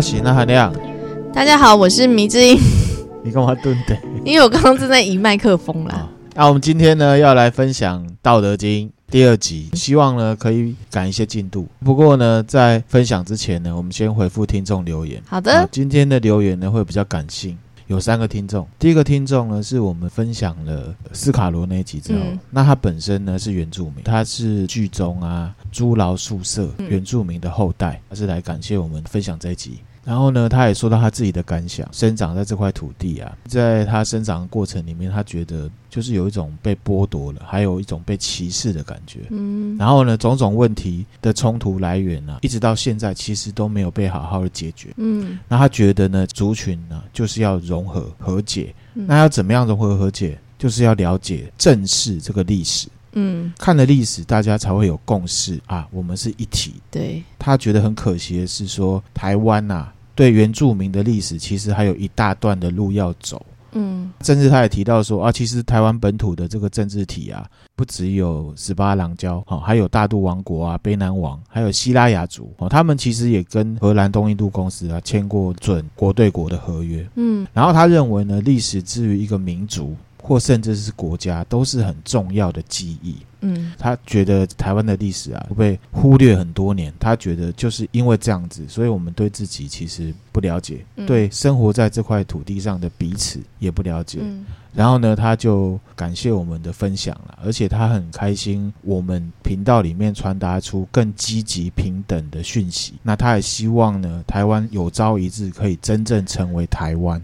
我是那含亮。大家好，我是迷之音。你干嘛蹲的？因为我刚刚正在移麦克风啦。那我们今天呢，要来分享《道德经》第二集，希望呢可以赶一些进度。不过呢，在分享之前呢，我们先回复听众留言。好的。今天的留言呢会比较感性。有三个听众，第一个听众呢是我们分享了斯卡罗那一集之后，嗯、那他本身呢是原住民，他是剧中啊猪牢宿舍原住民的后代，他是来感谢我们分享这一集。然后呢，他也说到他自己的感想，生长在这块土地啊，在他生长的过程里面，他觉得就是有一种被剥夺了，还有一种被歧视的感觉。嗯，然后呢，种种问题的冲突来源呢、啊，一直到现在其实都没有被好好的解决。嗯，那他觉得呢，族群呢就是要融合和解。那要怎么样融合和解？就是要了解、正视这个历史。嗯，看了历史，大家才会有共识啊，我们是一体。对，他觉得很可惜的是说，台湾呐、啊，对原住民的历史其实还有一大段的路要走。嗯，甚至他也提到说啊，其实台湾本土的这个政治体啊，不只有十八郎教，哦，还有大肚王国啊、卑南王，还有西拉雅族哦，他们其实也跟荷兰东印度公司啊签过准国对国的合约。嗯，然后他认为呢，历史之于一个民族。或甚至是国家，都是很重要的记忆。嗯，他觉得台湾的历史啊，被忽略很多年。他觉得就是因为这样子，所以我们对自己其实不了解，嗯、对生活在这块土地上的彼此也不了解。嗯、然后呢，他就感谢我们的分享了，而且他很开心我们频道里面传达出更积极平等的讯息。那他也希望呢，台湾有朝一日可以真正成为台湾。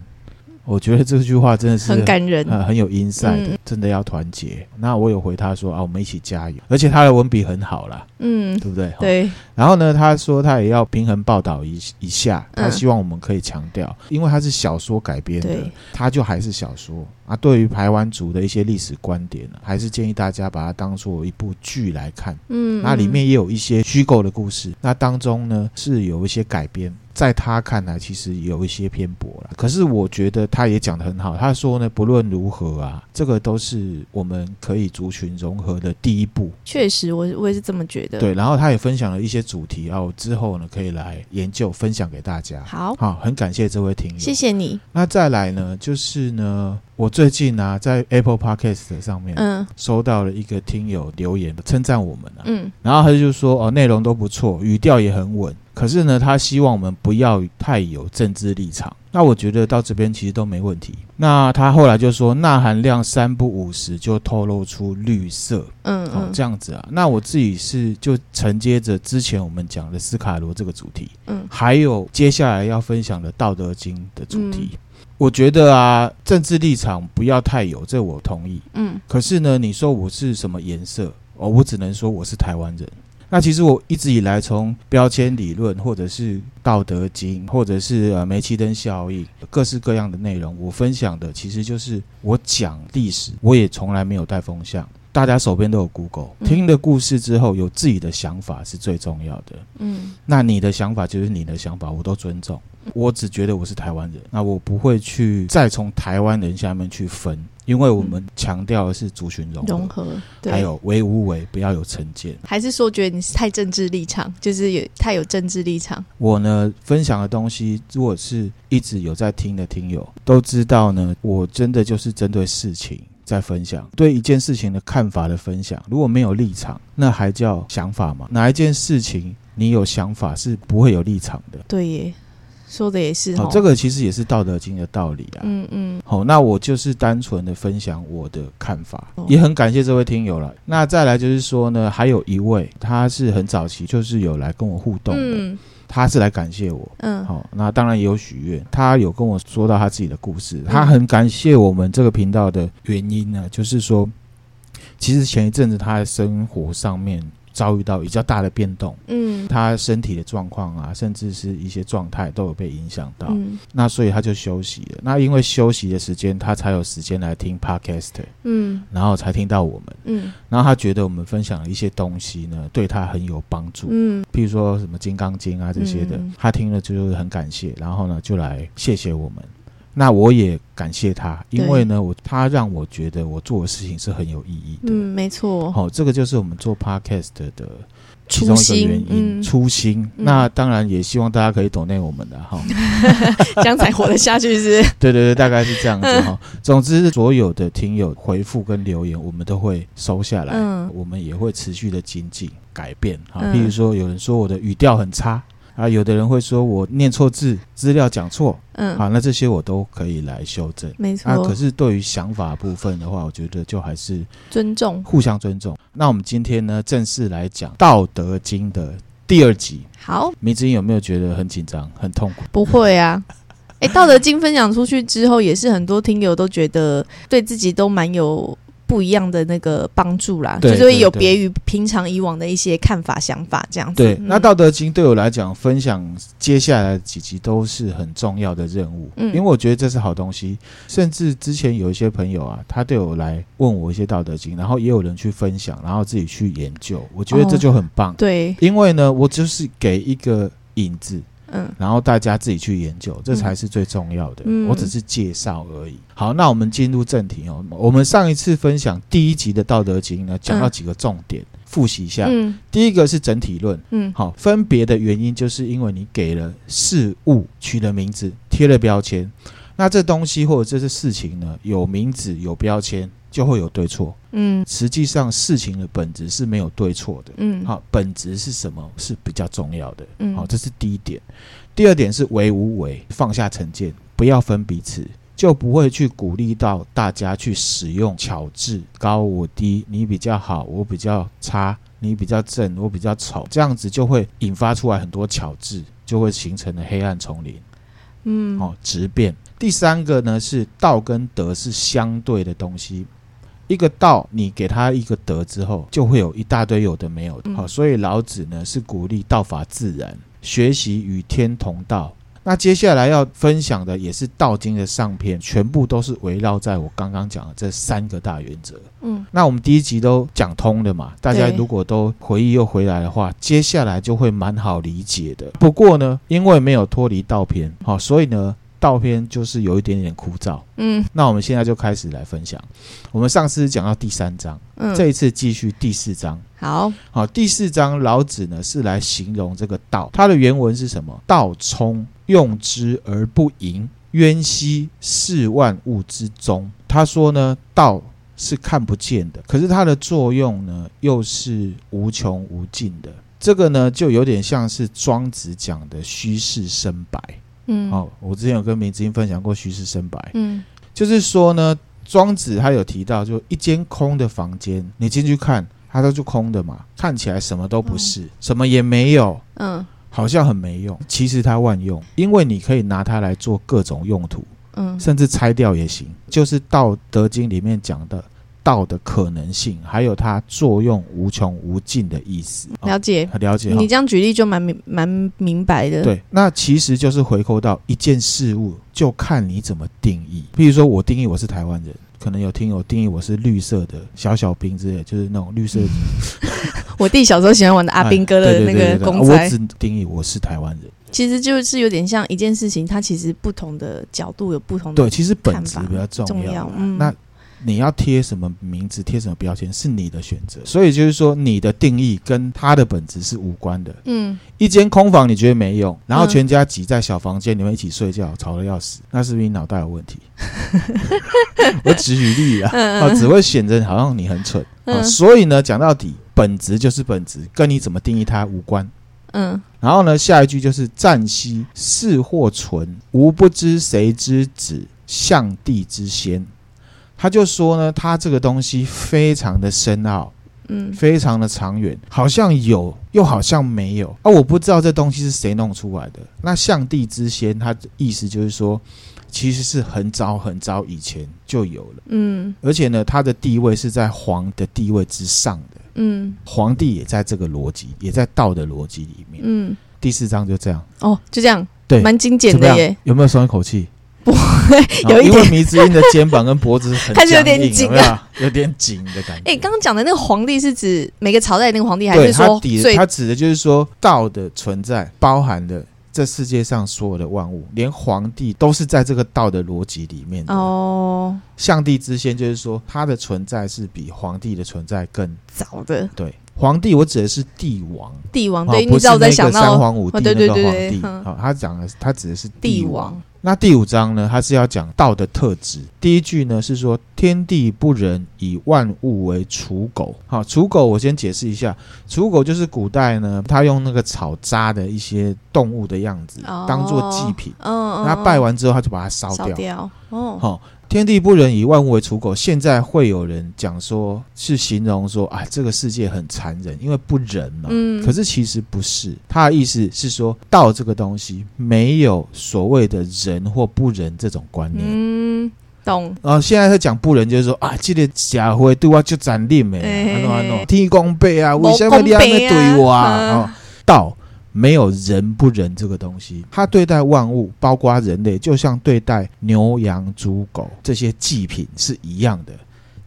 我觉得这句话真的是很感人，呃，很有 insight 的，真的要团结。嗯、那我有回他说啊，我们一起加油。而且他的文笔很好啦，嗯，对不对？对。然后呢，他说他也要平衡报道一一下，他希望我们可以强调，嗯、因为他是小说改编的，对他就还是小说啊。对于排湾族的一些历史观点呢，还是建议大家把它当做一部剧来看。嗯，那里面也有一些虚构的故事，那当中呢是有一些改编。在他看来，其实有一些偏颇了。可是我觉得他也讲得很好。他说呢，不论如何啊，这个都是我们可以族群融合的第一步。确实，我我也是这么觉得。对，然后他也分享了一些主题啊，我之后呢可以来研究分享给大家。好，好，很感谢这位听友，谢谢你。那再来呢，就是呢，我最近啊在 Apple Podcast 上面，嗯，收到了一个听友留言称赞我们啊，嗯，然后他就说哦，内容都不错，语调也很稳。可是呢，他希望我们不要太有政治立场。那我觉得到这边其实都没问题。那他后来就说，钠含量三不五十就透露出绿色，嗯，嗯，哦，这样子啊。那我自己是就承接着之前我们讲的斯卡罗这个主题，嗯，还有接下来要分享的《道德经》的主题。嗯，我觉得啊，政治立场不要太有，这我同意。嗯，可是呢，你说我是什么颜色？哦，我只能说我是台湾人。那其实我一直以来从标签理论，或者是《道德经》，或者是呃煤气灯效应，各式各样的内容，我分享的其实就是我讲历史，我也从来没有带风向。大家手边都有 Google，听了故事之后有自己的想法是最重要的。嗯，那你的想法就是你的想法，我都尊重。我只觉得我是台湾人，那我不会去再从台湾人下面去分，因为我们强调的是族群融合，融合，还有为无为，不要有成见。还是说觉得你是太政治立场，就是有太有政治立场？我呢，分享的东西，如果是一直有在听的听友都知道呢，我真的就是针对事情。在分享对一件事情的看法的分享，如果没有立场，那还叫想法吗？哪一件事情你有想法是不会有立场的？对耶，说的也是。好，这个其实也是《道德经》的道理啊。嗯嗯。好，那我就是单纯的分享我的看法，哦、也很感谢这位听友了。那再来就是说呢，还有一位，他是很早期就是有来跟我互动的。嗯他是来感谢我，嗯，好，那当然也有许愿。他有跟我说到他自己的故事，他很感谢我们这个频道的原因呢，就是说，其实前一阵子他的生活上面。遭遇到比较大的变动，嗯，他身体的状况啊，甚至是一些状态都有被影响到，嗯，那所以他就休息了。那因为休息的时间，他才有时间来听 Podcast，嗯，然后才听到我们，嗯，然后他觉得我们分享的一些东西呢，对他很有帮助，嗯，譬如说什么《金刚经》啊这些的，嗯，他听了就是很感谢，然后呢就来谢谢我们。那我也感谢他，因为呢，我他让我觉得我做的事情是很有意义的。嗯，没错。好、哦，这个就是我们做 podcast 的其中一个原因，初心。初心嗯、那当然也希望大家可以 donate 我们的哈，这样才活得下去是，是？对对对，大概是这样子哈。总之，所有的听友回复跟留言，我们都会收下来，嗯、我们也会持续的精进改变哈。比如说，有人说我的语调很差。啊，有的人会说我念错字，资料讲错，嗯，好，那这些我都可以来修正，没错。啊，可是对于想法部分的话，我觉得就还是尊重，互相尊重。那我们今天呢，正式来讲《道德经》的第二集。好，迷之音有没有觉得很紧张、很痛苦？不会啊，哎，《道德经》分享出去之后，也是很多听友都觉得对自己都蛮有。不一样的那个帮助啦，就是会有别于平常以往的一些看法、想法这样子。对，嗯、那《道德经》对我来讲，分享接下来几集都是很重要的任务，嗯，因为我觉得这是好东西。甚至之前有一些朋友啊，他对我来问我一些《道德经》，然后也有人去分享，然后自己去研究，我觉得这就很棒。哦、对，因为呢，我就是给一个引子。嗯，然后大家自己去研究，这才是最重要的。嗯，我只是介绍而已。好，那我们进入正题哦。我们上一次分享第一集的《道德经》呢，讲到几个重点，复习一下。嗯，第一个是整体论。嗯，好，分别的原因就是因为你给了事物取了名字，贴了标签。那这东西或者这些事情呢，有名字有标签。就会有对错，嗯，实际上事情的本质是没有对错的，嗯，好，本质是什么？是比较重要的，嗯，好，这是第一点。第二点是为无为，放下成见，不要分彼此，就不会去鼓励到大家去使用巧智，高我低，你比较好，我比较差，你比较正，我比较丑，这样子就会引发出来很多巧智，就会形成了黑暗丛林，嗯，哦，直变。第三个呢是道跟德是相对的东西。一个道，你给他一个德之后，就会有一大堆有的没有的。好，所以老子呢是鼓励道法自然，学习与天同道。那接下来要分享的也是《道经》的上篇，全部都是围绕在我刚刚讲的这三个大原则。嗯，那我们第一集都讲通了嘛，大家如果都回忆又回来的话，接下来就会蛮好理解的。不过呢，因为没有脱离道篇，好，所以呢。道篇就是有一点点枯燥，嗯，那我们现在就开始来分享。我们上次讲到第三章，嗯，这一次继续第四章。好，好，第四章老子呢是来形容这个道，它的原文是什么？道冲，用之而不盈，渊兮，视万物之中。他说呢，道是看不见的，可是它的作用呢又是无穷无尽的。这个呢就有点像是庄子讲的虚室生白。嗯，好，我之前有跟明之英分享过虚实生白，嗯，就是说呢，庄子他有提到，就一间空的房间，你进去看，它都是空的嘛，看起来什么都不是，嗯、什么也没有，嗯，好像很没用，其实它万用，因为你可以拿它来做各种用途，嗯，甚至拆掉也行，就是《道德经》里面讲的。道的可能性，还有它作用无穷无尽的意思，了解，了解。你这样举例就蛮明蛮明白的。对，那其实就是回扣到一件事物，就看你怎么定义。比如说我定义我是台湾人，可能有听友定义我是绿色的小小兵之类，就是那种绿色。我弟小时候喜欢玩的阿兵哥的 那个公仔。我只定义我是台湾人，其实就是有点像一件事情，它其实不同的角度有不同的。对，其实本质比较重要。重要嗯，那。你要贴什么名字，贴什么标签是你的选择，所以就是说你的定义跟它的本质是无关的。嗯，一间空房你觉得没用，然后全家挤在小房间，里面一起睡觉，吵得要死，那是不是你脑袋有问题？我只举例啊，啊，只会显得好像你很蠢啊。所以呢，讲到底，本质就是本质，跟你怎么定义它无关。嗯，然后呢，下一句就是“暂息，是或存，吾不知谁之子，象帝之先。”他就说呢，他这个东西非常的深奥，嗯，非常的长远，好像有，又好像没有。啊！我不知道这东西是谁弄出来的。那象帝之先，他的意思就是说，其实是很早很早以前就有了，嗯，而且呢，他的地位是在皇的地位之上的，嗯，皇帝也在这个逻辑，也在道的逻辑里面，嗯，第四章就这样，哦，就这样，对，蛮精简的耶，有没有松一口气？不会有一点，因为迷之音的肩膀跟脖子很 还是有点紧啊，有点紧的感觉。哎，刚刚讲的那个皇帝是指每个朝代那个皇帝，还是说他指他指的就是说道的存在包含的这世界上所有的万物，连皇帝都是在这个道的逻辑里面的哦。象帝之先就是说，他的存在是比皇帝的存在更早的。对，皇帝我指的是帝王，帝王对，哦、不是那个三皇五帝那个皇帝。好，他讲的他指的是帝王。帝王那第五章呢，它是要讲道的特质。第一句呢是说天地不仁，以万物为刍狗。好，刍狗我先解释一下，刍狗就是古代呢，他用那个草扎的一些动物的样子、哦、当做祭品。嗯，他拜完之后他就把它烧掉。烧掉。哦。好。天地不仁，以万物为刍狗。现在会有人讲说，是形容说，啊，这个世界很残忍，因为不仁嘛。嗯。可是其实不是，他的意思是说，道这个东西没有所谓的仁或不仁这种观念。嗯，懂。然后现在在讲不仁，就是说啊，这个社会对我就残忍没？安诺安诺，天公伯啊，为什么你要对我啊？哦，道。没有仁不仁这个东西，他对待万物，包括人类，就像对待牛羊猪狗这些祭品是一样的，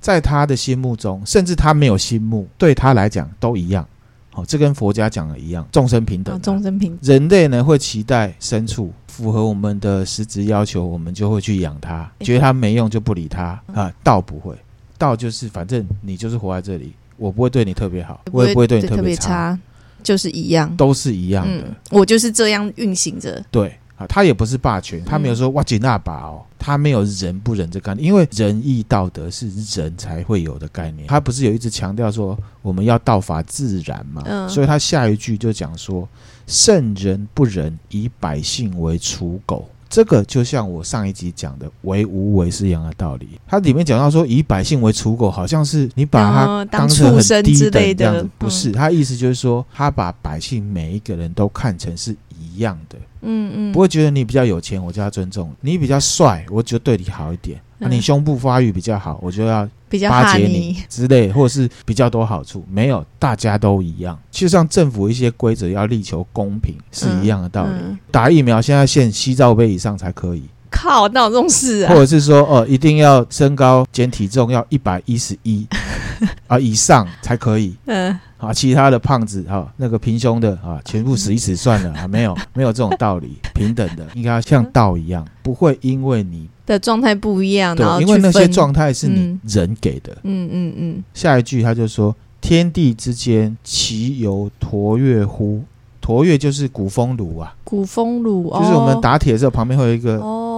在他的心目中，甚至他没有心目，对他来讲都一样。好，这跟佛家讲的一样，众生平等。众生平等。人类呢会期待牲畜符合我们的实质要求，我们就会去养它，觉得它没用就不理它啊。道不会，道就是反正你就是活在这里，我不会对你特别好，我也不会对你特别差。就是一样，都是一样的。嗯、我就是这样运行着。对啊，他也不是霸权，他没有说哇吉那把哦，他没有仁不仁这概念，因为仁义道德是人才会有的概念。他不是有一直强调说我们要道法自然嘛？嗯，所以他下一句就讲说：圣人不仁，以百姓为刍狗。这个就像我上一集讲的“为无为”是一样的道理。它里面讲到说，以百姓为刍狗，好像是你把它当成很低等这样子，不是？他意思就是说，他把百姓每一个人都看成是一样的。嗯嗯，不会觉得你比较有钱，我就要尊重你；比较帅，我就对你好一点。那你胸部发育比较好，我就要巴结你之类，或者是比较多好处。没有，大家都一样。就像政府一些规则要力求公平是一样的道理。嗯嗯、打疫苗现在限西罩杯以上才可以。靠，那有这种事啊？或者是说，哦，一定要身高减体重要一百一十一 啊以上才可以。嗯。啊，其他的胖子哈，那个平胸的啊，全部死一死算了啊，没有 没有这种道理，平等的应该要像道一样，不会因为你的状态不一样，对，因为那些状态是你人给的。嗯嗯嗯。下一句他就说：“天地之间，其有橐越乎？橐越就是鼓风炉啊，鼓风炉就是我们打铁的时候旁边会有一个哦，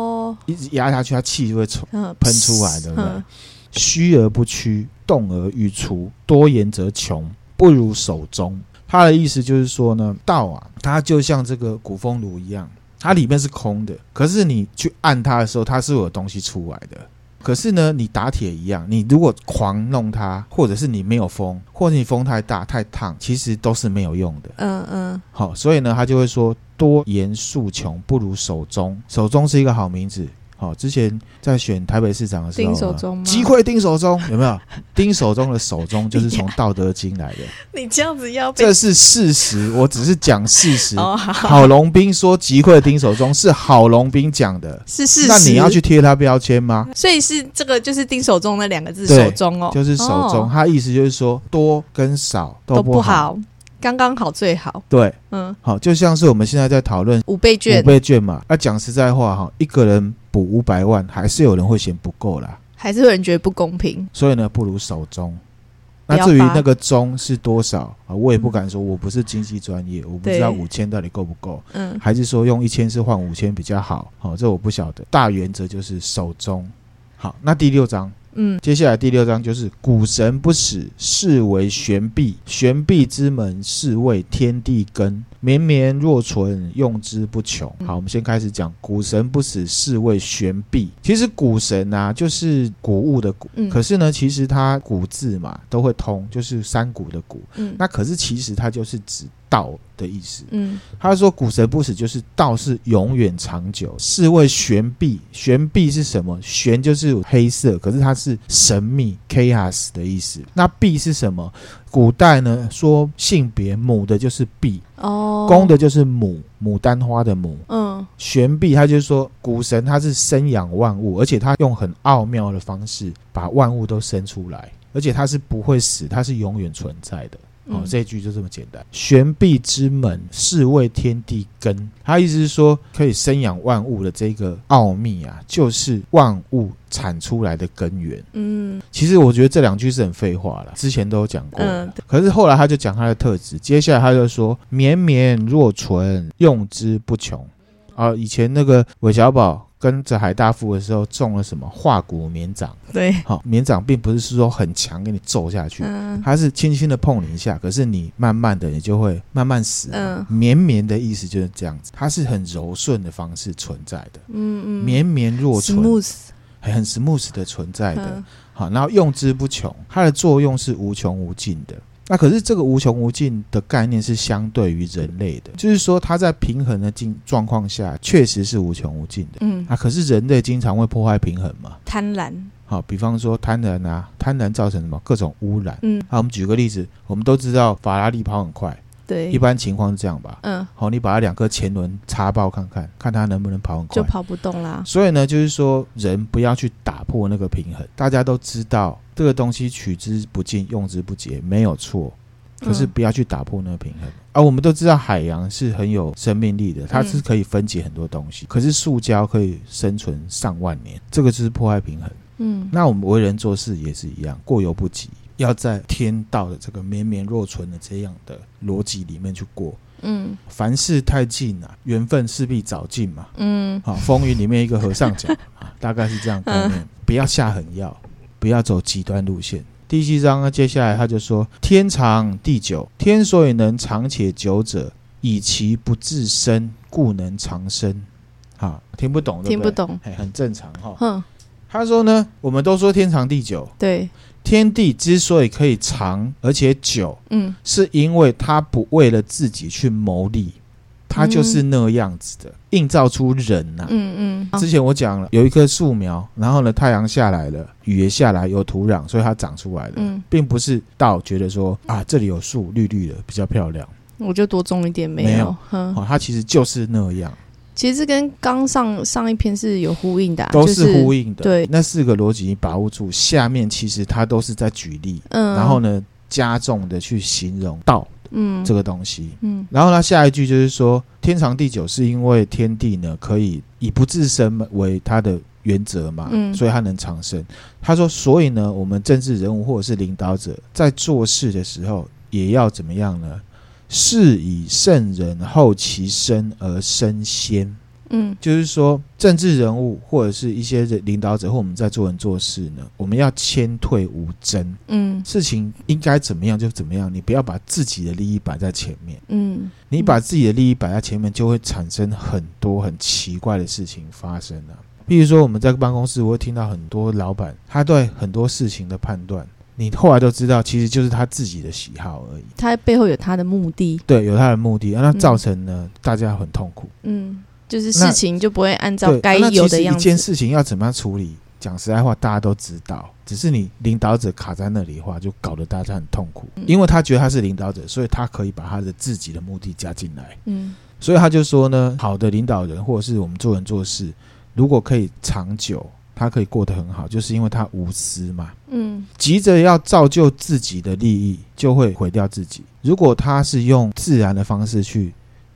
一直压下去，它气就会冲喷出来，对不对？虚而不屈，动而欲出，多言则穷。”不如守中，他的意思就是说呢，道啊，它就像这个鼓风炉一样，它里面是空的，可是你去按它的时候，它是有东西出来的。可是呢，你打铁一样，你如果狂弄它，或者是你没有风，或者你风太大太烫，其实都是没有用的。嗯嗯。好，所以呢，他就会说，多言数穷，不如守中。守中是一个好名字。哦，之前在选台北市长的时候，丁守中吗？击溃丁守中有没有？丁守中的守中就是从 《道德经》来的。你这样子要这是事实，我只是讲事实。哦、好，郝龙斌说击溃丁守中是郝龙斌讲的，是事实。那你要去贴他标签吗？所以是这个，就是丁守中那两个字，守中哦，就是守中。哦、他意思就是说，多跟少都不好。刚刚好最好，对，嗯，好，就像是我们现在在讨论五倍券，五倍券嘛。那讲实在话哈，一个人补五百万，还是有人会嫌不够啦，还是有人觉得不公平。所以呢，不如守中。那至于那个中是多少啊，我也不敢说，我不是经济专业，我不知道五千到底够不够，嗯，还是说用一千是换五千比较好？好，这我不晓得。大原则就是守中。好，那第六章。嗯，接下来第六章就是谷神不死，是为玄璧。玄璧之门，是为天地根。绵绵若存，用之不穷。好，我们先开始讲谷神不死，是为玄璧。其实谷神啊，就是谷物的谷。嗯、可是呢，其实它谷字嘛都会通，就是山谷的谷。嗯，那可是其实它就是指道的意思。嗯，他说古神不死，就是道是永远长久。是为玄璧，玄璧是什么？玄就是黑色，可是它是神秘 chaos 的意思。那璧是什么？古代呢，说性别母的就是璧哦，公的就是母，牡丹花的母。嗯，玄璧他就是说，古神他是生养万物，而且他用很奥妙的方式把万物都生出来，而且他是不会死，他是永远存在的。哦，这一句就这么简单。玄璧之门，是谓天地根。他意思是说，可以生养万物的这个奥秘啊，就是万物产出来的根源。嗯，其实我觉得这两句是很废话了，之前都有讲过。嗯，可是后来他就讲他的特质，接下来他就说：绵绵若存，用之不穷。啊，以前那个韦小宝。跟着海大富的时候中了什么化骨绵掌？对，好，绵掌并不是说很强给你揍下去，嗯、它是轻轻的碰你一下，可是你慢慢的你就会慢慢死。嗯，绵绵的意思就是这样子，它是很柔顺的方式存在的。嗯嗯，绵绵若存，smooth，很 smooth 的存在的。嗯、好，然后用之不穷，它的作用是无穷无尽的。那可是这个无穷无尽的概念是相对于人类的，就是说它在平衡的境状况下确实是无穷无尽的。嗯，啊，可是人类经常会破坏平衡嘛？贪婪。好，比方说贪婪啊，贪婪造成什么？各种污染。嗯，好，我们举个例子，我们都知道法拉利跑很快。对，一般情况是这样吧。嗯，好，你把它两个前轮插爆看看，看它能不能跑很快，就跑不动啦。所以呢，就是说人不要去打破那个平衡。大家都知道这个东西取之不尽，用之不竭，没有错。可是不要去打破那个平衡。啊、我们都知道海洋是很有生命力的，它是可以分解很多东西。嗯、可是塑胶可以生存上万年，这个就是破坏平衡。嗯，那我们为人做事也是一样，过犹不及。要在天道的这个绵绵若存的这样的逻辑里面去过，嗯，凡事太近啊，缘分势必早尽嘛，嗯，好，风云里面一个和尚讲 啊，大概是这样概念，嗯、不要下狠药，不要走极端路线。第七章呢，接下来他就说，天长地久，天所以能长且久者，以其不自生，故能长生。啊，听不懂对不对？听不懂，很正常哈。哼，他说呢，我们都说天长地久，对。天地之所以可以长而且久，嗯，是因为他不为了自己去谋利，他就是那样子的，映照出人呐、啊。嗯嗯。之前我讲了，有一棵树苗，然后呢，太阳下来了，雨也下来，有土壤，所以它长出来了，嗯，并不是道觉得说啊，这里有树，绿绿的，比较漂亮，我就多种一点没有。没有，嗯、哦，它其实就是那样。其实跟刚上上一篇是有呼应的，啊，都是呼应的。对，那四个逻辑你把握住，下面其实它都是在举例，嗯，然后呢加重的去形容道，嗯，这个东西，嗯，然后呢下一句就是说天长地久是因为天地呢可以以不自身为它的原则嘛，嗯，所以它能长生。他说，所以呢我们政治人物或者是领导者在做事的时候也要怎么样呢？是以圣人后其身而身先，嗯，就是说政治人物或者是一些领导者或我们在做人做事呢，我们要谦退无争，嗯，事情应该怎么样就怎么样，你不要把自己的利益摆在前面，嗯，你把自己的利益摆在前面，就会产生很多很奇怪的事情发生了。比如说我们在办公室，我会听到很多老板他对很多事情的判断。你后来都知道，其实就是他自己的喜好而已。他背后有他的目的，对，有他的目的，那造成呢，嗯、大家很痛苦。嗯，就是事情就不会按照该有的样子。一件事情要怎么样处理？讲实在话，大家都知道，只是你领导者卡在那里的话，就搞得大家很痛苦。嗯、因为他觉得他是领导者，所以他可以把他的自己的目的加进来。嗯，所以他就说呢，好的领导人或者是我们做人做事，如果可以长久。他可以过得很好，就是因为他无私嘛。嗯，急着要造就自己的利益，就会毁掉自己。如果他是用自然的方式去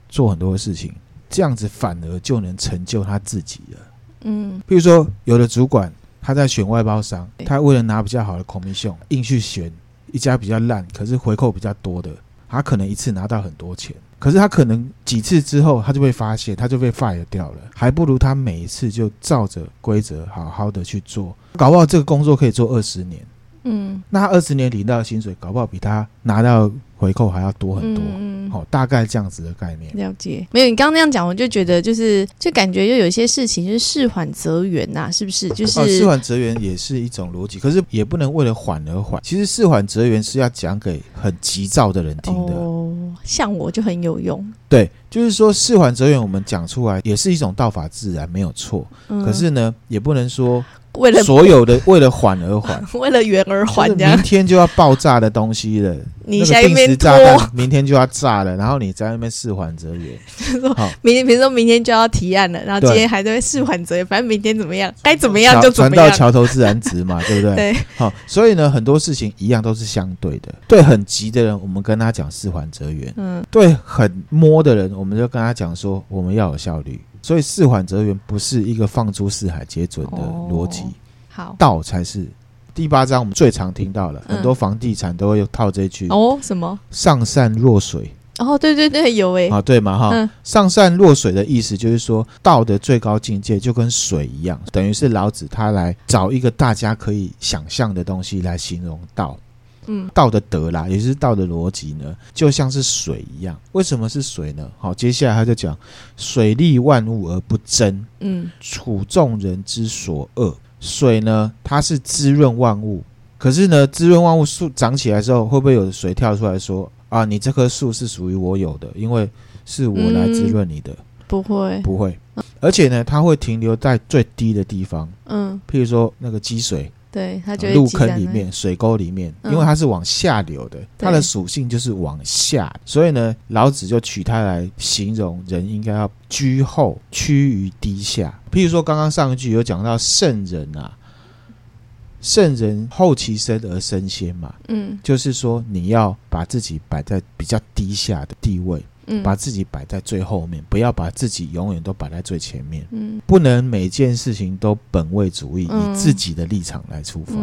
做很多的事情，这样子反而就能成就他自己了。嗯，比如说有的主管他在选外包商，他为了拿比较好的 commission，硬去选一家比较烂，可是回扣比较多的，他可能一次拿到很多钱。可是他可能几次之后，他就被发现，他就被 fire 掉了。还不如他每一次就照着规则好好的去做，搞不好这个工作可以做二十年。嗯，那他二十年领到的薪水，搞不好比他拿到回扣还要多很多。嗯，好，大概这样子的概念。了解，没有你刚刚那样讲，我就觉得就是，就感觉又有一些事情就是事缓则圆呐，是不是？就是、哦、事缓则圆也是一种逻辑，可是也不能为了缓而缓。其实事缓则圆是要讲给很急躁的人听的。哦，像我就很有用。对，就是说事缓则圆，我们讲出来也是一种道法自然，没有错。嗯、可是呢，也不能说。为了所有的为了缓而缓，为了圆而缓，明天就要爆炸的东西了，你下定时炸弹明天就要炸了，然后你在那边事缓则圆。好，明天比如说明天就要提案了，然后今天还在事缓则圆，反正明天怎么样，该怎么样就怎么样。船到桥头自然直嘛，对不对？对。好，所以呢，很多事情一样都是相对的。对很急的人，我们跟他讲事缓则圆。嗯。对很摸的人，我们就跟他讲说，我们要有效率。所以事缓则圆不是一个放诸四海皆准的逻辑。好，道才是。第八章我们最常听到了，很多房地产都会有套这句哦，什么上善若水哦，对对对，有诶，啊，对嘛哈，上善若水的意思就是说，道的最高境界就跟水一样，等于是老子他来找一个大家可以想象的东西来形容道，嗯，道的德啦，也就是道的逻辑呢，就像是水一样。为什么是水呢？好，接下来他就讲水利万物而不争，嗯，处众人之所恶。水呢，它是滋润万物。可是呢，滋润万物树长起来之后，会不会有水跳出来说：“啊，你这棵树是属于我有的，因为是我来滋润你的。嗯”不会，不会。而且呢，它会停留在最低的地方。嗯，譬如说那个积水。对，它就入坑里面、水沟里面，因为它是往下流的，它的属性就是往下，所以呢，老子就取它来形容人应该要居后，趋于低下。譬如说，刚刚上一句有讲到圣人啊，圣人后其身而身先嘛，嗯，就是说你要把自己摆在比较低下的地位。嗯，把自己摆在最后面，不要把自己永远都摆在最前面。嗯，不能每件事情都本位主义，嗯、以自己的立场来出发。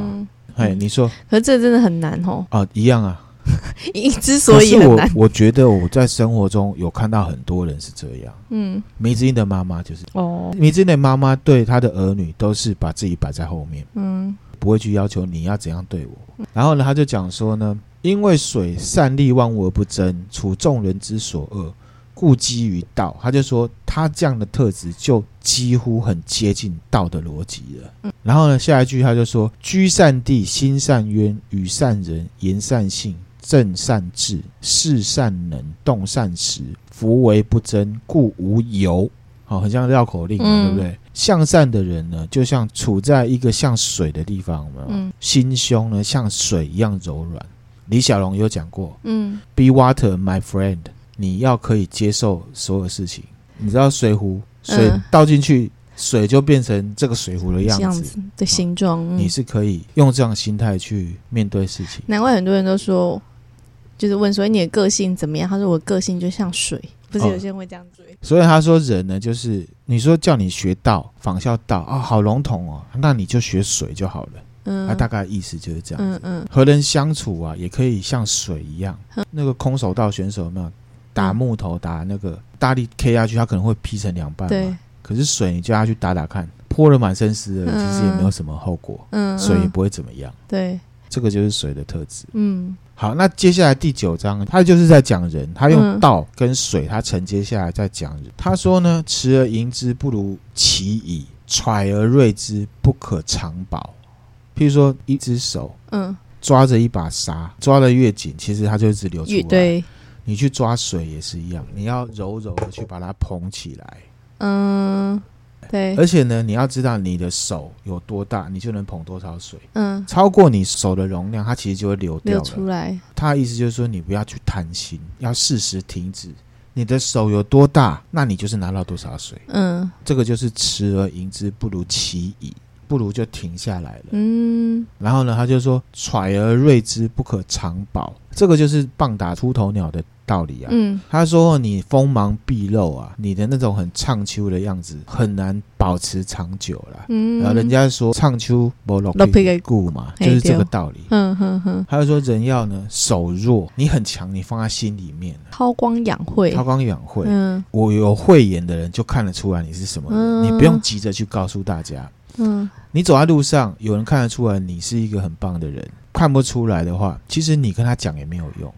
嗯，你说，可是这真的很难哦。啊，一样啊。之所以我觉得我在生活中有看到很多人是这样。嗯，迷之音的妈妈就是哦，迷之音的妈妈对她的儿女都是把自己摆在后面。嗯，不会去要求你要怎样对我。然后呢，他就讲说呢。因为水善利万物而不争，处众人之所恶，故几于道。他就说，他这样的特质就几乎很接近道的逻辑了。然后呢，下一句他就说：居善地，心善渊，与善人，言善信，正善治，事善能，动善时，夫唯不争，故无尤。好，很像绕口令对不对？向善的人呢，就像处在一个像水的地方？嗯、心胸呢，像水一样柔软。李小龙有讲过，嗯，Be water, my friend。你要可以接受所有事情。你知道水壶，水倒进去，水就变成这个水壶的样子，样子的形状。嗯、你是可以用这样的心态去面对事情。难怪很多人都说，就是问说你的个性怎么样？他说我个性就像水，不是有些人会这样追。哦、所以他说人呢，就是你说叫你学道，仿效道啊，好笼统哦，那你就学水就好了。嗯，他大概意思就是这样子。嗯嗯，和人相处啊，也可以像水一样。那个空手道选手有没有打木头打那个大力 K 下去，他可能会劈成两半嘛。对。可是水，你叫他去打打看，泼了满身湿的，其实也没有什么后果。嗯。水也不会怎么样。对。这个就是水的特质。嗯。好，那接下来第九章，他就是在讲人，他用道跟水，他承接下来在讲人。他说呢：“持而盈之，不如其已；揣而锐之，不可长保。”譬如说，一只手，嗯，抓着一把沙，抓得越紧，其实它就一直流出来。对，你去抓水也是一样，你要柔柔的去把它捧起来。嗯，对。而且呢，你要知道你的手有多大，你就能捧多少水。嗯，超过你手的容量，它其实就会流掉了。流出来。他的意思就是说，你不要去贪心，要适时停止。你的手有多大，那你就是拿到多少水。嗯，这个就是持而盈之，不如其已。不如就停下来了。嗯，然后呢，他就说：“揣而锐之，不可长保。”这个就是棒打出头鸟的道理啊。嗯，他说：“你锋芒毕露啊，你的那种很唱秋的样子，很难保持长久了。”嗯，然后人家说“唱秋不落皮固嘛”，就是这个道理。嗯哼哼。他就说：“人要呢手弱，你很强，你放在心里面，韬光养晦，韬光养晦。嗯，我有慧眼的人就看得出来你是什么人，你不用急着去告诉大家。”嗯，你走在路上，有人看得出来你是一个很棒的人，看不出来的话，其实你跟他讲也没有用。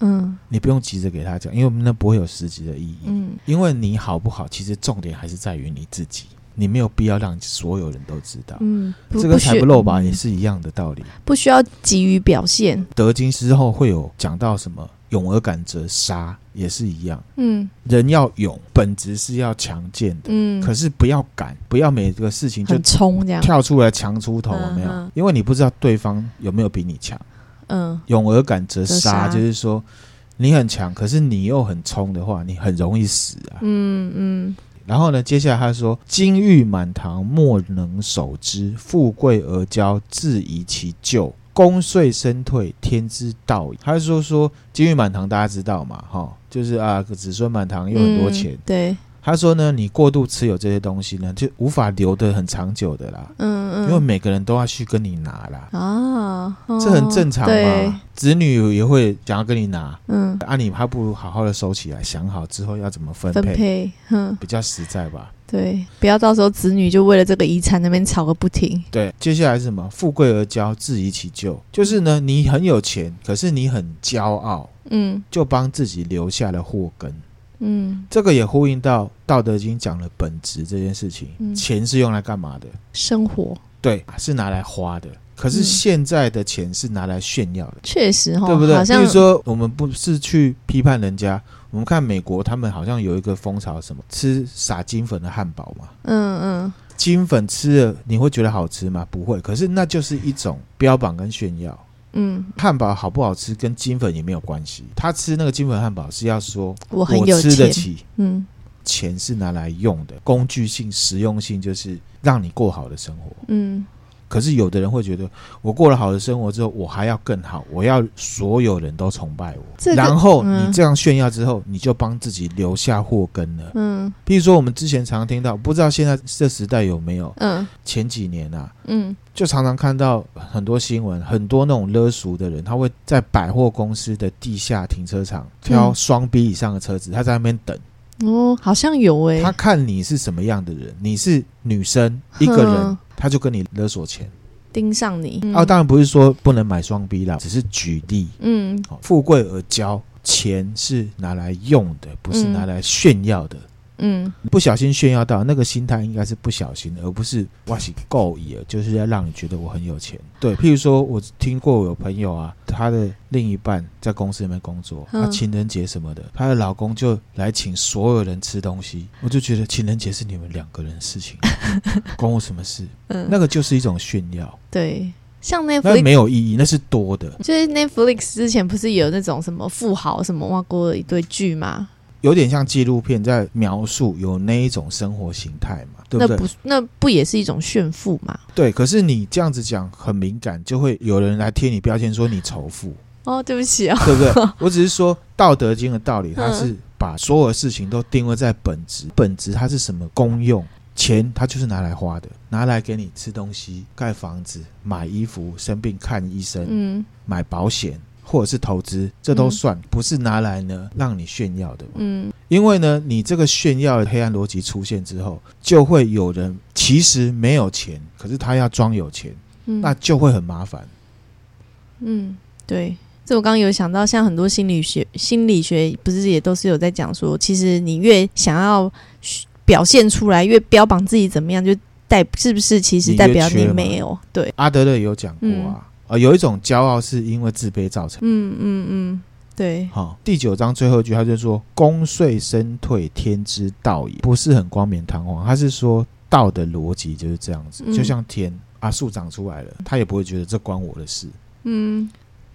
嗯，你不用急着给他讲，因为那不会有实质的意义。嗯，因为你好不好，其实重点还是在于你自己，你没有必要让所有人都知道。嗯，这个财不露吧，也是一样的道理，不需要急于表现。德经之后会有讲到什么？勇而敢则杀也是一样，嗯，人要勇，本质是要强健的，嗯，可是不要敢，不要每个事情就冲这样。跳出来强出头，没有，因为你不知道对方有没有比你强，嗯，勇而敢则杀，就是说你很强，可是你又很冲的话，你很容易死啊。嗯嗯。然后呢，接下来他说：“金玉满堂，莫能守之；富贵而骄，自遗其咎。功遂身退，天之道也。”他说：“说金玉满堂，大家知道嘛？哈，就是啊，子孙满堂，又很多钱。嗯”对。他说呢，你过度持有这些东西呢，就无法留得很长久的啦。嗯嗯，因为每个人都要去跟你拿啦。啊，哦、这很正常嘛。子女也会想要跟你拿。嗯，啊，你还不如好好的收起来，想好之后要怎么分配，分配嗯，比较实在吧。对，不要到时候子女就为了这个遗产那边吵个不停。对，接下来是什么？富贵而骄，自遗其咎。就是呢，你很有钱，可是你很骄傲，嗯，就帮自己留下了祸根。嗯，这个也呼应到《道德经》讲了本质这件事情。嗯，钱是用来干嘛的？生活。对，是拿来花的。可是现在的钱是拿来炫耀的。确实哈，对不对？就是说，我们不是去批判人家。我们看美国，他们好像有一个风潮，什么吃撒金粉的汉堡嘛。嗯嗯。金粉吃了你会觉得好吃吗？不会。可是那就是一种标榜跟炫耀。嗯，汉堡好不好吃跟金粉也没有关系。他吃那个金粉汉堡是要说我很有钱，我吃得起。嗯，钱是拿来用的，工具性、实用性就是让你过好的生活。嗯。可是有的人会觉得，我过了好的生活之后，我还要更好，我要所有人都崇拜我。这个、然后你这样炫耀之后，你就帮自己留下祸根了。嗯，譬如说我们之前常常听到，不知道现在这时代有没有？嗯，前几年啊，嗯，就常常看到很多新闻，很多那种勒俗的人，他会在百货公司的地下停车场挑双 B 以上的车子，他在那边等。哦，好像有诶、欸。他看你是什么样的人，你是女生一个人。他就跟你勒索钱，盯上你。啊，当然不是说不能买双 B 啦，只是举例。嗯，富贵而骄，钱是拿来用的，不是拿来炫耀的。嗯，不小心炫耀到那个心态，应该是不小心的，而不是哇是够意了，就是要让你觉得我很有钱。对，譬如说我听过有朋友啊，他的另一半在公司里面工作，他情人节什么的，她的老公就来请所有人吃东西，我就觉得情人节是你们两个人的事情，关我什么事？嗯，那个就是一种炫耀。对，像 Netflix，那没有意义，那是多的。就是 Netflix 之前不是有那种什么富豪什么挖过的一堆剧吗？有点像纪录片，在描述有那一种生活形态嘛，对不对？那不，那不也是一种炫富嘛？对，可是你这样子讲很敏感，就会有人来贴你标签，说你仇富。哦，对不起啊，对不对？我只是说《道德经》的道理，它是把所有事情都定位在本质，本质它是什么功用？钱它就是拿来花的，拿来给你吃东西、盖房子、买衣服、生病看医生、嗯，买保险。或者是投资，这都算，不是拿来呢让你炫耀的嘛。嗯，因为呢，你这个炫耀的黑暗逻辑出现之后，就会有人其实没有钱，可是他要装有钱，嗯，那就会很麻烦。嗯，对，这我刚刚有想到，像很多心理学，心理学不是也都是有在讲说，其实你越想要表现出来，越标榜自己怎么样，就代是不是其实代表你没有？对，阿德勒也有讲过啊。嗯呃，有一种骄傲是因为自卑造成。嗯嗯嗯，对。好、哦，第九章最后一句，他就说：“功遂身退，天之道也。”不是很冠冕堂皇，他是说道的逻辑就是这样子。嗯、就像天啊，树长出来了，他也不会觉得这关我的事。嗯。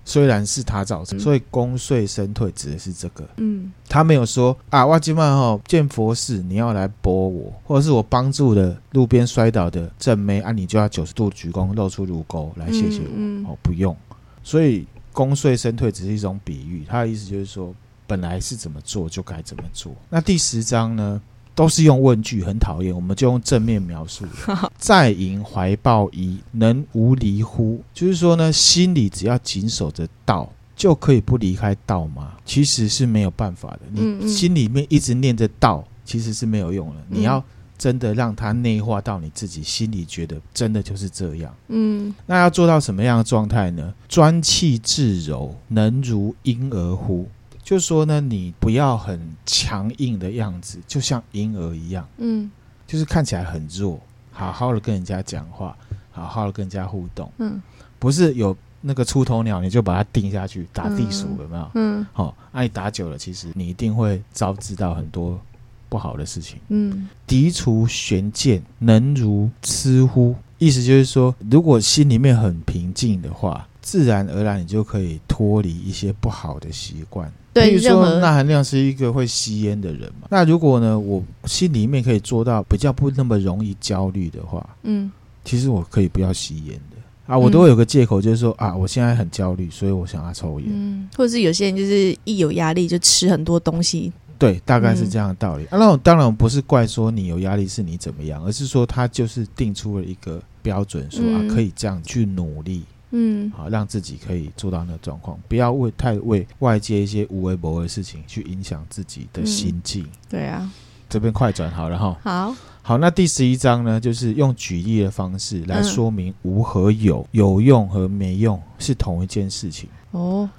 虽然是他造成，所以功遂身退指的是这个。嗯，他没有说啊，哇今晚哈见佛事，你要来拨我，或者是我帮助了路边摔倒的正妹啊，你就要九十度鞠躬，露出乳沟来谢谢我。嗯嗯、哦，不用。所以功遂身退只是一种比喻，他的意思就是说，本来是怎么做就该怎么做。那第十章呢？都是用问句，很讨厌，我们就用正面描述。在营怀抱一，能无离乎？就是说呢，心里只要紧守着道，就可以不离开道吗？其实是没有办法的。你心里面一直念着道，其实是没有用的。你要真的让它内化到你自己心里，觉得真的就是这样。嗯，那要做到什么样的状态呢？专气致柔，能如婴儿乎？就是说呢，你不要很强硬的样子，就像婴儿一样，嗯，就是看起来很弱，好好的跟人家讲话，好好的跟人家互动，嗯，不是有那个出头鸟你就把它定下去打地鼠有没有？嗯，好、哦，那、啊、你打久了，其实你一定会招致到很多不好的事情。嗯，涤除玄贱，能如雌乎？意思就是说，如果心里面很平静的话，自然而然你就可以脱离一些不好的习惯。对，比如说，那含量是一个会吸烟的人嘛。那如果呢，我心里面可以做到比较不那么容易焦虑的话，嗯，其实我可以不要吸烟的啊。我都会有个借口，就是说啊，我现在很焦虑，所以我想要抽烟。嗯，或者是有些人就是一有压力就吃很多东西。对，大概是这样的道理。嗯、啊，那我当然不是怪说你有压力是你怎么样，而是说他就是定出了一个标准，说啊可以这样去努力，嗯，好让自己可以做到那个状况，不要为太为外界一些无微不微的事情去影响自己的心境。嗯、对啊，这边快转好了哈。好，好，那第十一章呢，就是用举例的方式来说明无和有，有用和没用是同一件事情。哦。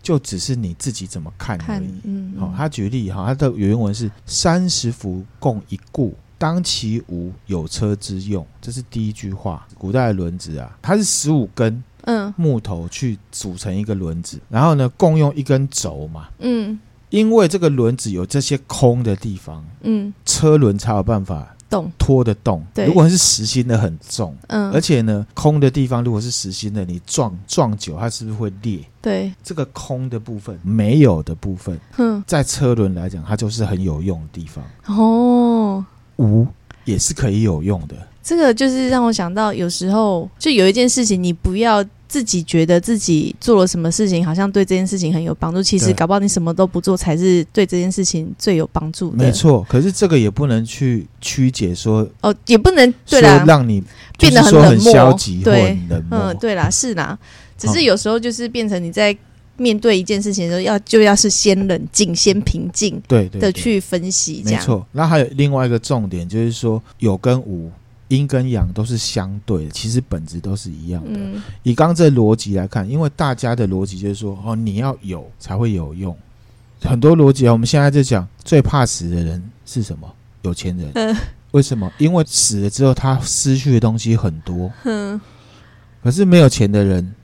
就只是你自己怎么看而已。好、嗯嗯哦，他举例哈，他的原文是三十辐共一顾，当其无有车之用。这是第一句话。古代的轮子啊，它是十五根嗯木头去组成一个轮子，然后呢共用一根轴嘛。嗯，因为这个轮子有这些空的地方，嗯，车轮才有办法。动拖得动，对。如果是实心的很重，嗯，而且呢，空的地方如果是实心的，你撞撞久，它是不是会裂？对，这个空的部分没有的部分，嗯，在车轮来讲，它就是很有用的地方。哦，无也是可以有用的。这个就是让我想到，有时候就有一件事情，你不要。自己觉得自己做了什么事情，好像对这件事情很有帮助。其实搞不好你什么都不做，才是对这件事情最有帮助的。没错，可是这个也不能去曲解说哦，也不能对啦，让你变得很冷漠、消极或冷漠。嗯，对啦，是啦。只是有时候就是变成你在面对一件事情的时候，要就要是先冷静、先平静，对的去分析。这样。没错。那还有另外一个重点，就是说有跟无。阴跟阳都是相对的，其实本质都是一样的。嗯、以刚刚这逻辑来看，因为大家的逻辑就是说，哦，你要有才会有用。很多逻辑啊，我们现在在讲，最怕死的人是什么？有钱人。嗯、为什么？因为死了之后，他失去的东西很多。嗯、可是没有钱的人，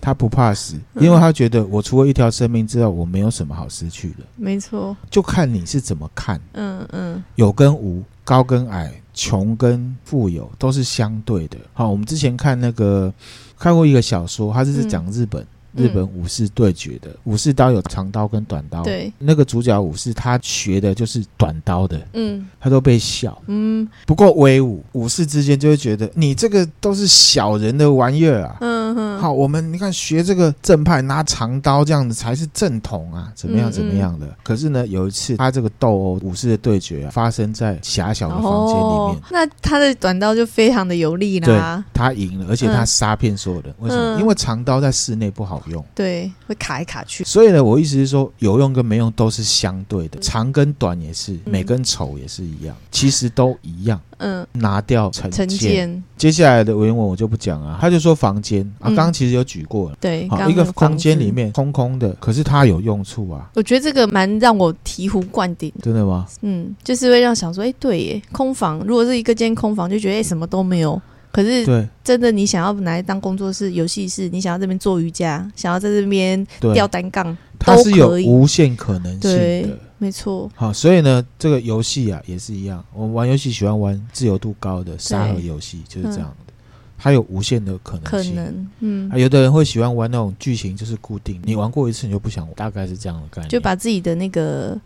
他不怕死，因为他觉得我除了一条生命之外，我没有什么好失去的。没错。就看你是怎么看。嗯嗯。有跟无，高跟矮。穷跟富有都是相对的。好，我们之前看那个看过一个小说，它就是讲日本。嗯日本武士对决的武士刀有长刀跟短刀，对，那个主角武士他学的就是短刀的，嗯，他都被笑，嗯，不过威武，武士之间就会觉得你这个都是小人的玩意儿啊，嗯哼，好，我们你看学这个正派拿长刀这样子才是正统啊，怎么样怎么样的？可是呢，有一次他这个斗殴武士的对决啊，发生在狭小的房间里面，那他的短刀就非常的有力啦，对，他赢了，而且他杀遍所有人，为什么？因为长刀在室内不好。用对，会卡来卡去，所以呢，我意思是说，有用跟没用都是相对的，长跟短也是，美跟丑也是一样，其实都一样。嗯，拿掉成见。接下来的原文我就不讲了，他就说房间啊，刚刚其实有举过了，对，一个空间里面空空的，可是它有用处啊。我觉得这个蛮让我醍醐灌顶，真的吗？嗯，就是会让想说，哎，对耶，空房如果是一个间空房，就觉得哎，什么都没有。可是，真的，你想要拿来当工作室、游戏室，你想要这边做瑜伽，想要在这边吊单杠，它是有无限可能性的，对，没错。好，所以呢，这个游戏啊也是一样，我玩游戏喜欢玩自由度高的沙盒游戏，就是这样。的。它有无限的可能性，可能，嗯，有的人会喜欢玩那种剧情，就是固定，你玩过一次你就不想玩，大概是这样的概念，就把自己的那个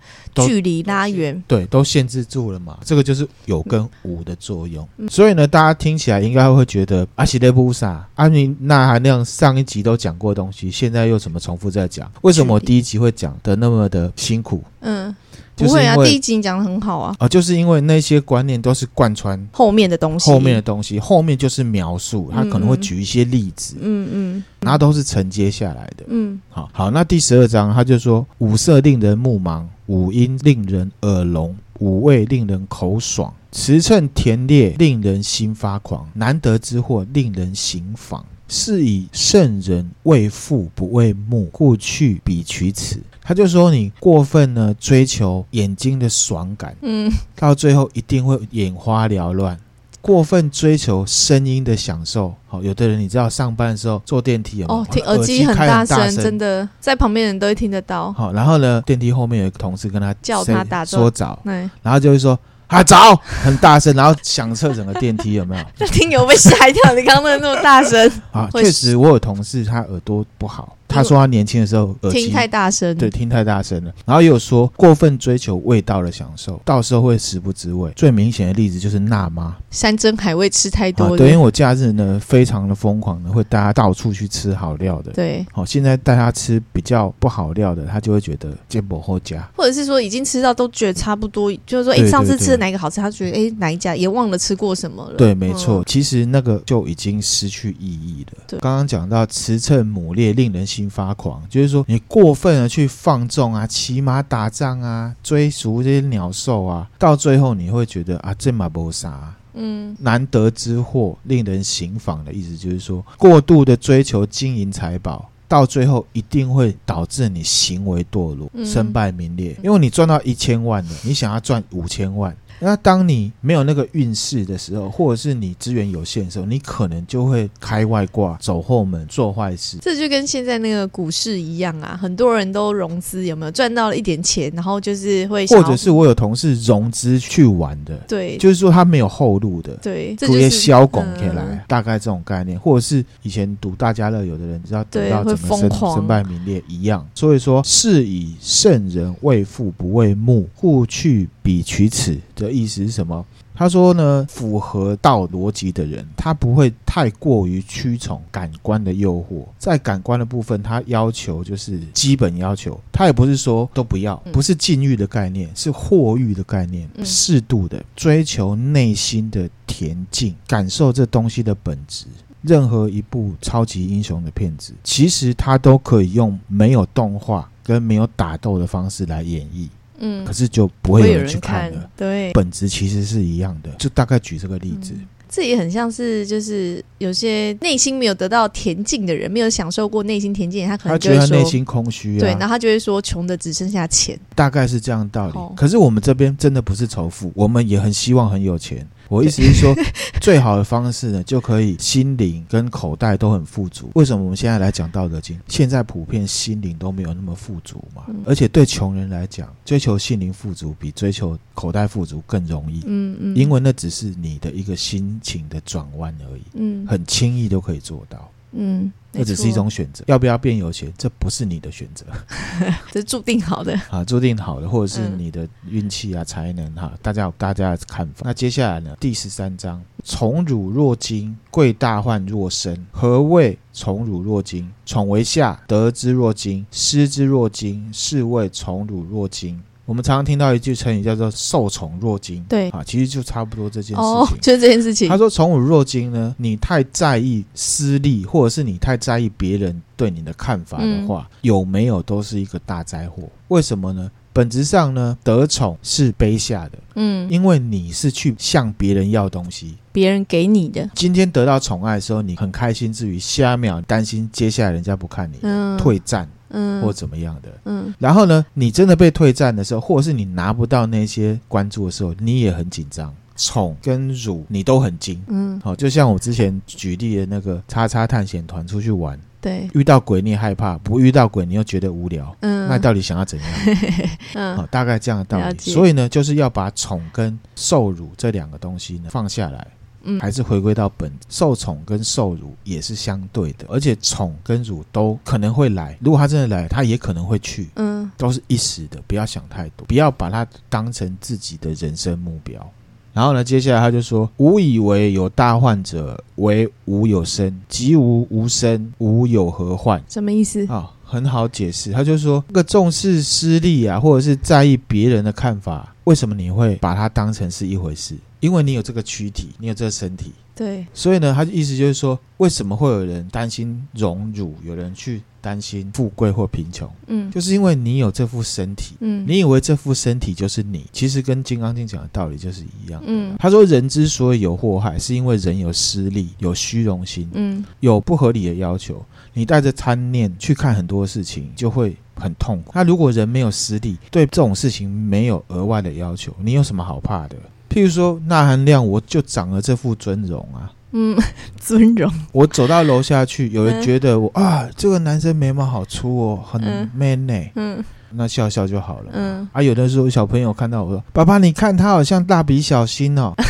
距离拉远，对，都限制住了嘛，这个就是有跟无的作用。嗯、所以呢，大家听起来应该会觉得阿西雷布萨阿米那含量上一集都讲过的东西，现在又怎么重复在讲？为什么我第一集会讲的那么的辛苦？嗯。不会啊，第一集讲的很好啊。啊，就是因为那些观念都是贯穿后面的东西，后面的东西，后面就是描述，他可能会举一些例子，嗯嗯，然后都是承接下来的，嗯，好，好，那第十二章他就说：五色令人目盲，五音令人耳聋，五味令人口爽，驰骋田猎令人心发狂，难得之货令人行妨。是以圣人为父不为目，故去彼取此。他就说，你过分呢追求眼睛的爽感，嗯，到最后一定会眼花缭乱。过分追求声音的享受，好，有的人你知道上班的时候坐电梯有没有哦，听耳机很大声，真的在旁边人都会听得到。好，然后呢，电梯后面有一个同事跟他叫他打说早，对然后就会说啊，早，很大声，然后响彻整个电梯，有没有？听友被吓一跳，你刚刚那么大声 啊！确实，我有同事他耳朵不好。他说他年轻的时候耳机听太大声，对，听太大声了。然后也有说过分追求味道的享受，到时候会食不知味。最明显的例子就是娜妈，山珍海味吃太多。对，因为我假日呢非常的疯狂的，会带他到处去吃好料的。对，好，现在带他吃比较不好料的，他就会觉得见不后加，或者是说已经吃到都觉得差不多，就是说哎，上次吃的哪一个好吃，他觉得哎哪一家也忘了吃过什么了。对，没错，嗯、其实那个就已经失去意义了。对，刚刚讲到驰骋猛烈，令人心发狂，就。是说，你过分的去放纵啊，骑马打仗啊，追逐这些鸟兽啊，到最后你会觉得啊，这马不啥，嗯，难得之货，令人行妨的意思就是说，过度的追求金银财宝，到最后一定会导致你行为堕落，身败名裂。因为你赚到一千万了，你想要赚五千万。那当你没有那个运势的时候，或者是你资源有限的时候，你可能就会开外挂、走后门、做坏事。这就跟现在那个股市一样啊，很多人都融资，有没有赚到了一点钱，然后就是会，或者是我有同事融资去玩的，对，就是说他没有后路的，对，这些销拱起来，嗯、大概这种概念，或者是以前赌大家乐，有的人知道得到整个身身败名裂一样。所以说，是以圣人为父不为目，故去彼取此。的意思是什么？他说呢，符合道逻辑的人，他不会太过于屈从感官的诱惑。在感官的部分，他要求就是基本要求，他也不是说都不要，不是禁欲的概念，是获欲的概念，适度的追求内心的恬静，感受这东西的本质。任何一部超级英雄的片子，其实他都可以用没有动画跟没有打斗的方式来演绎。嗯，可是就不会有人去看了。对，本质其实是一样的。就大概举这个例子，嗯、这也很像是，就是有些内心没有得到恬静的人，没有享受过内心恬静，他可能就会说他内心空虚、啊。对，然后他就会说，穷的只剩下钱。大概是这样的道理。可是我们这边真的不是仇富，我们也很希望很有钱。我意思是说，最好的方式呢，就可以心灵跟口袋都很富足。为什么我们现在来讲《道德经》？现在普遍心灵都没有那么富足嘛，而且对穷人来讲，追求心灵富足比追求口袋富足更容易。嗯嗯，因为那只是你的一个心情的转弯而已。嗯，很轻易都可以做到。嗯。这只是一种选择，要不要变有钱，这不是你的选择，这是注定好的啊，注定好的，或者是你的运气啊、才能哈，大家有大家的看法。那接下来呢？第十三章：宠辱若惊，贵大患若身。何谓宠辱若惊？宠为下，得之若惊，失之若惊，是谓宠辱若惊。我们常常听到一句成语叫做“受宠若惊”，对啊，其实就差不多这件事情。哦，就是这件事情。他说“宠辱若惊”呢，你太在意私利，或者是你太在意别人对你的看法的话，嗯、有没有都是一个大灾祸。为什么呢？本质上呢，得宠是卑下的，嗯，因为你是去向别人要东西，别人给你的。今天得到宠爱的时候，你很开心之余，下一秒担心接下来人家不看你，嗯，退战。嗯，或怎么样的，嗯，然后呢，你真的被退战的时候，或者是你拿不到那些关注的时候，你也很紧张，宠。跟辱你都很惊，嗯，好，就像我之前举例的那个叉叉探险团出去玩，对，遇到鬼你也害怕，不遇到鬼你又觉得无聊，嗯，那到底想要怎样？嗯，好，大概这样的道理，所以呢，就是要把宠跟受辱这两个东西呢放下来。嗯，还是回归到本，受宠跟受辱也是相对的，而且宠跟辱都可能会来。如果他真的来，他也可能会去，嗯，都是一时的，不要想太多，不要把它当成自己的人生目标。然后呢，接下来他就说：“吾以为有大患者，为吾有身；及吾无身，吾有何患？”什么意思？啊，很好解释。他就说，这个重视私利啊，或者是在意别人的看法，为什么你会把它当成是一回事？因为你有这个躯体，你有这个身体，对，所以呢，他的意思就是说，为什么会有人担心荣辱，有人去担心富贵或贫穷？嗯，就是因为你有这副身体，嗯，你以为这副身体就是你，其实跟《金刚经》讲的道理就是一样。嗯，他说人之所以有祸害，是因为人有私利，有虚荣心，嗯，有不合理的要求。你带着贪念去看很多事情，就会很痛苦。那如果人没有私利，对这种事情没有额外的要求，你有什么好怕的？譬如说，那含量，我就长了这副尊容啊。嗯，尊容。我走到楼下去，有人觉得我、嗯、啊，这个男生眉毛好粗哦，很 man 呢、欸。嗯。那笑笑就好了。嗯，啊，有的时候小朋友看到我说：“爸爸，你看他好像蜡笔小新哦。”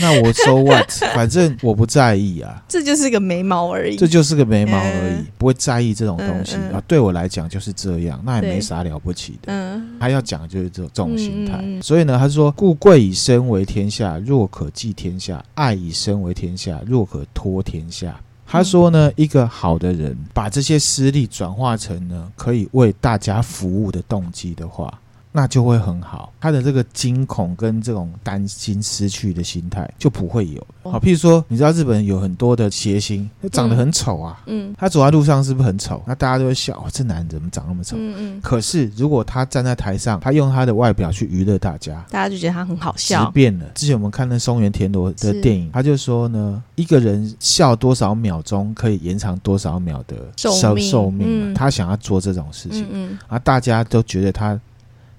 那我 so what？反正我不在意啊。这就是个眉毛而已。这就是个眉毛而已，不会在意这种东西啊。对我来讲就是这样，那也没啥了不起的。嗯，他要讲就是这这种心态。所以呢，他说：“故贵以身为天下，若可寄天下；爱以身为天下，若可托天下。”他说呢，一个好的人把这些私利转化成呢，可以为大家服务的动机的话。那就会很好，他的这个惊恐跟这种担心失去的心态就不会有。好，譬如说，你知道日本有很多的谐星，他长得很丑啊，嗯，他走在路上是不是很丑？那大家都会笑，哦，这男人怎么长那么丑？嗯嗯。可是如果他站在台上，他用他的外表去娱乐大家，大家就觉得他很好笑。变了。之前我们看那松原田螺的电影，他就说呢，一个人笑多少秒钟可以延长多少秒的寿命，寿命。他想要做这种事情，嗯，啊，大家都觉得他。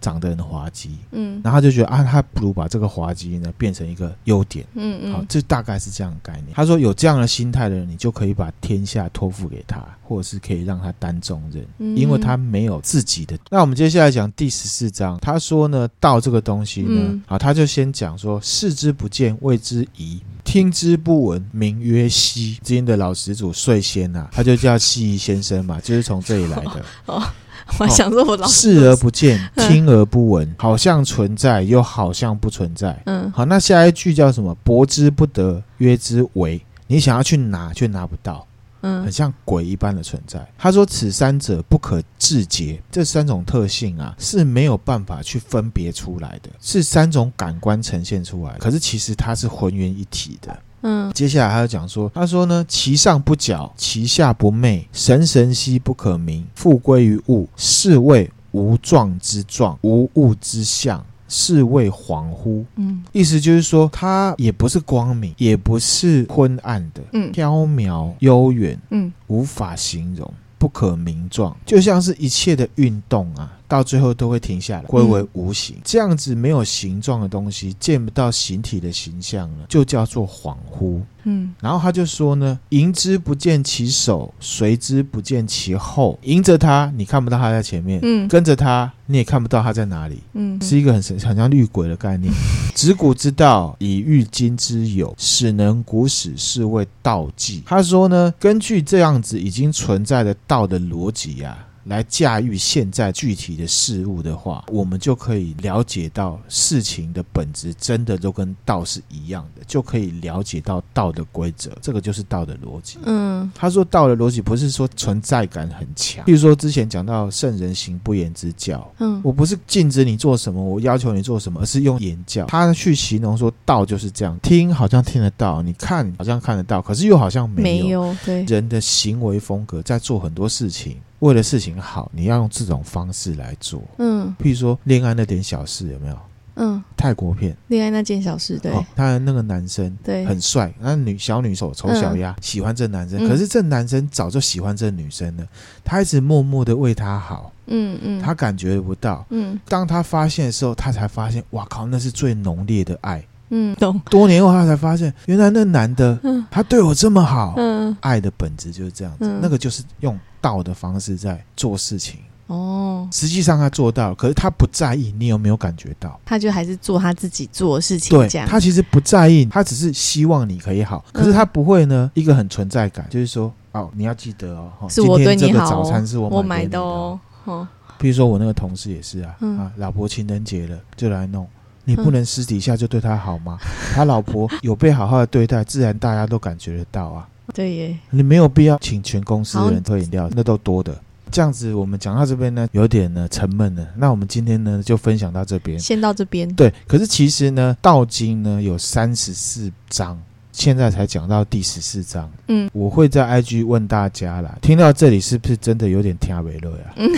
长得很滑稽，嗯，然后他就觉得啊，他不如把这个滑稽呢变成一个优点，嗯嗯，好，这大概是这样的概念。他说有这样的心态的人，你就可以把天下托付给他，或者是可以让他担重任，嗯，因为他没有自己的。那我们接下来讲第十四章，他说呢，道这个东西呢，嗯，好，他就先讲说，视之不见，谓之夷；听之不闻，名曰希。今天的老始祖睡仙呐，他就叫希夷先生嘛，就是从这里来的。哦哦 我想说，我老视而不见，听而不闻，好像存在，又好像不存在。嗯，好，那下一句叫什么？博之不得，约之为。你想要去拿，却拿不到。嗯，很像鬼一般的存在。他说：“此三者不可致诘，这三种特性啊是没有办法去分别出来的，是三种感官呈现出来。可是其实它是浑圆一体的。”嗯，接下来还要讲说，他说呢，其上不矫，其下不昧，神神兮不可名，复归于物，是谓无状之状，无物之象，是谓恍惚。嗯，意思就是说，它也不是光明，也不是昏暗的，嗯，飘渺悠远，嗯，无法形容。不可名状，就像是一切的运动啊，到最后都会停下来，归为无形。嗯、这样子没有形状的东西，见不到形体的形象了，就叫做恍惚。嗯，然后他就说呢，迎之不见其首，随之不见其后。迎着他，你看不到他在前面；嗯，跟着他，你也看不到他在哪里。嗯，是一个很神、很像绿鬼的概念。执古之道，以御今之有，使能古始，是谓道纪。他说呢，根据这样子已经存在的道的逻辑呀、啊。来驾驭现在具体的事物的话，我们就可以了解到事情的本质真的都跟道是一样的，就可以了解到道的规则。这个就是道的逻辑。嗯，他说道的逻辑不是说存在感很强，比如说之前讲到圣人行不言之教，嗯，我不是禁止你做什么，我要求你做什么，而是用言教，他去形容说道就是这样，听好像听得到，你看好像看得到，可是又好像没有。没有，对，人的行为风格在做很多事情。为了事情好，你要用这种方式来做。嗯，譬如说恋爱那点小事有没有？嗯，泰国片恋爱那件小事，对，哦、他的那个男生对很帅，那女小女手丑小鸭、嗯、喜欢这男生，可是这男生早就喜欢这女生了，他一直默默的为她好。嗯嗯，他感觉不到。嗯，当他发现的时候，他才发现，哇靠，那是最浓烈的爱。嗯，懂。多年后他才发现，原来那男的，嗯，他对我这么好。嗯，爱的本质就是这样子，嗯、那个就是用道的方式在做事情。哦，实际上他做到，可是他不在意你有没有感觉到，他就还是做他自己做的事情。对，他其实不在意，他只是希望你可以好，可是他不会呢，一个很存在感，就是说，哦，你要记得哦，是我对你好，早餐是我买的哦。哦，比如说我那个同事也是啊，嗯、啊，老婆情人节了就来弄。你不能私底下就对他好吗？嗯、他老婆有被好好的对待，自然大家都感觉得到啊。对耶，你没有必要请全公司的人喝饮料，那都多的。这样子，我们讲到这边呢，有点呢沉闷了。那我们今天呢就分享到这边，先到这边。对，可是其实呢，《道经》呢有三十四章。现在才讲到第十四章，嗯，我会在 IG 问大家啦。听到这里是不是真的有点听不落呀？嗯、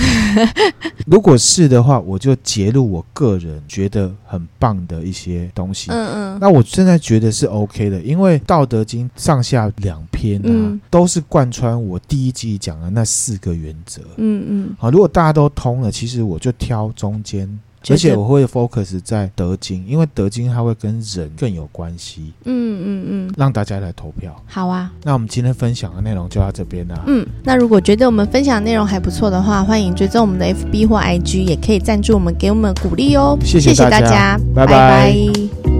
如果是的话，我就截录我个人觉得很棒的一些东西。嗯嗯，那我现在觉得是 OK 的，因为《道德经》上下两篇啊，嗯、都是贯穿我第一季讲的那四个原则。嗯嗯，好，如果大家都通了，其实我就挑中间。而且我会 focus 在德金，因为德金它会跟人更有关系。嗯嗯嗯，让大家来投票。好啊，那我们今天分享的内容就到这边啦。嗯，那如果觉得我们分享的内容还不错的话，欢迎追踪我们的 FB 或 IG，也可以赞助我们，给我们鼓励哦。谢谢大家，拜拜。拜拜。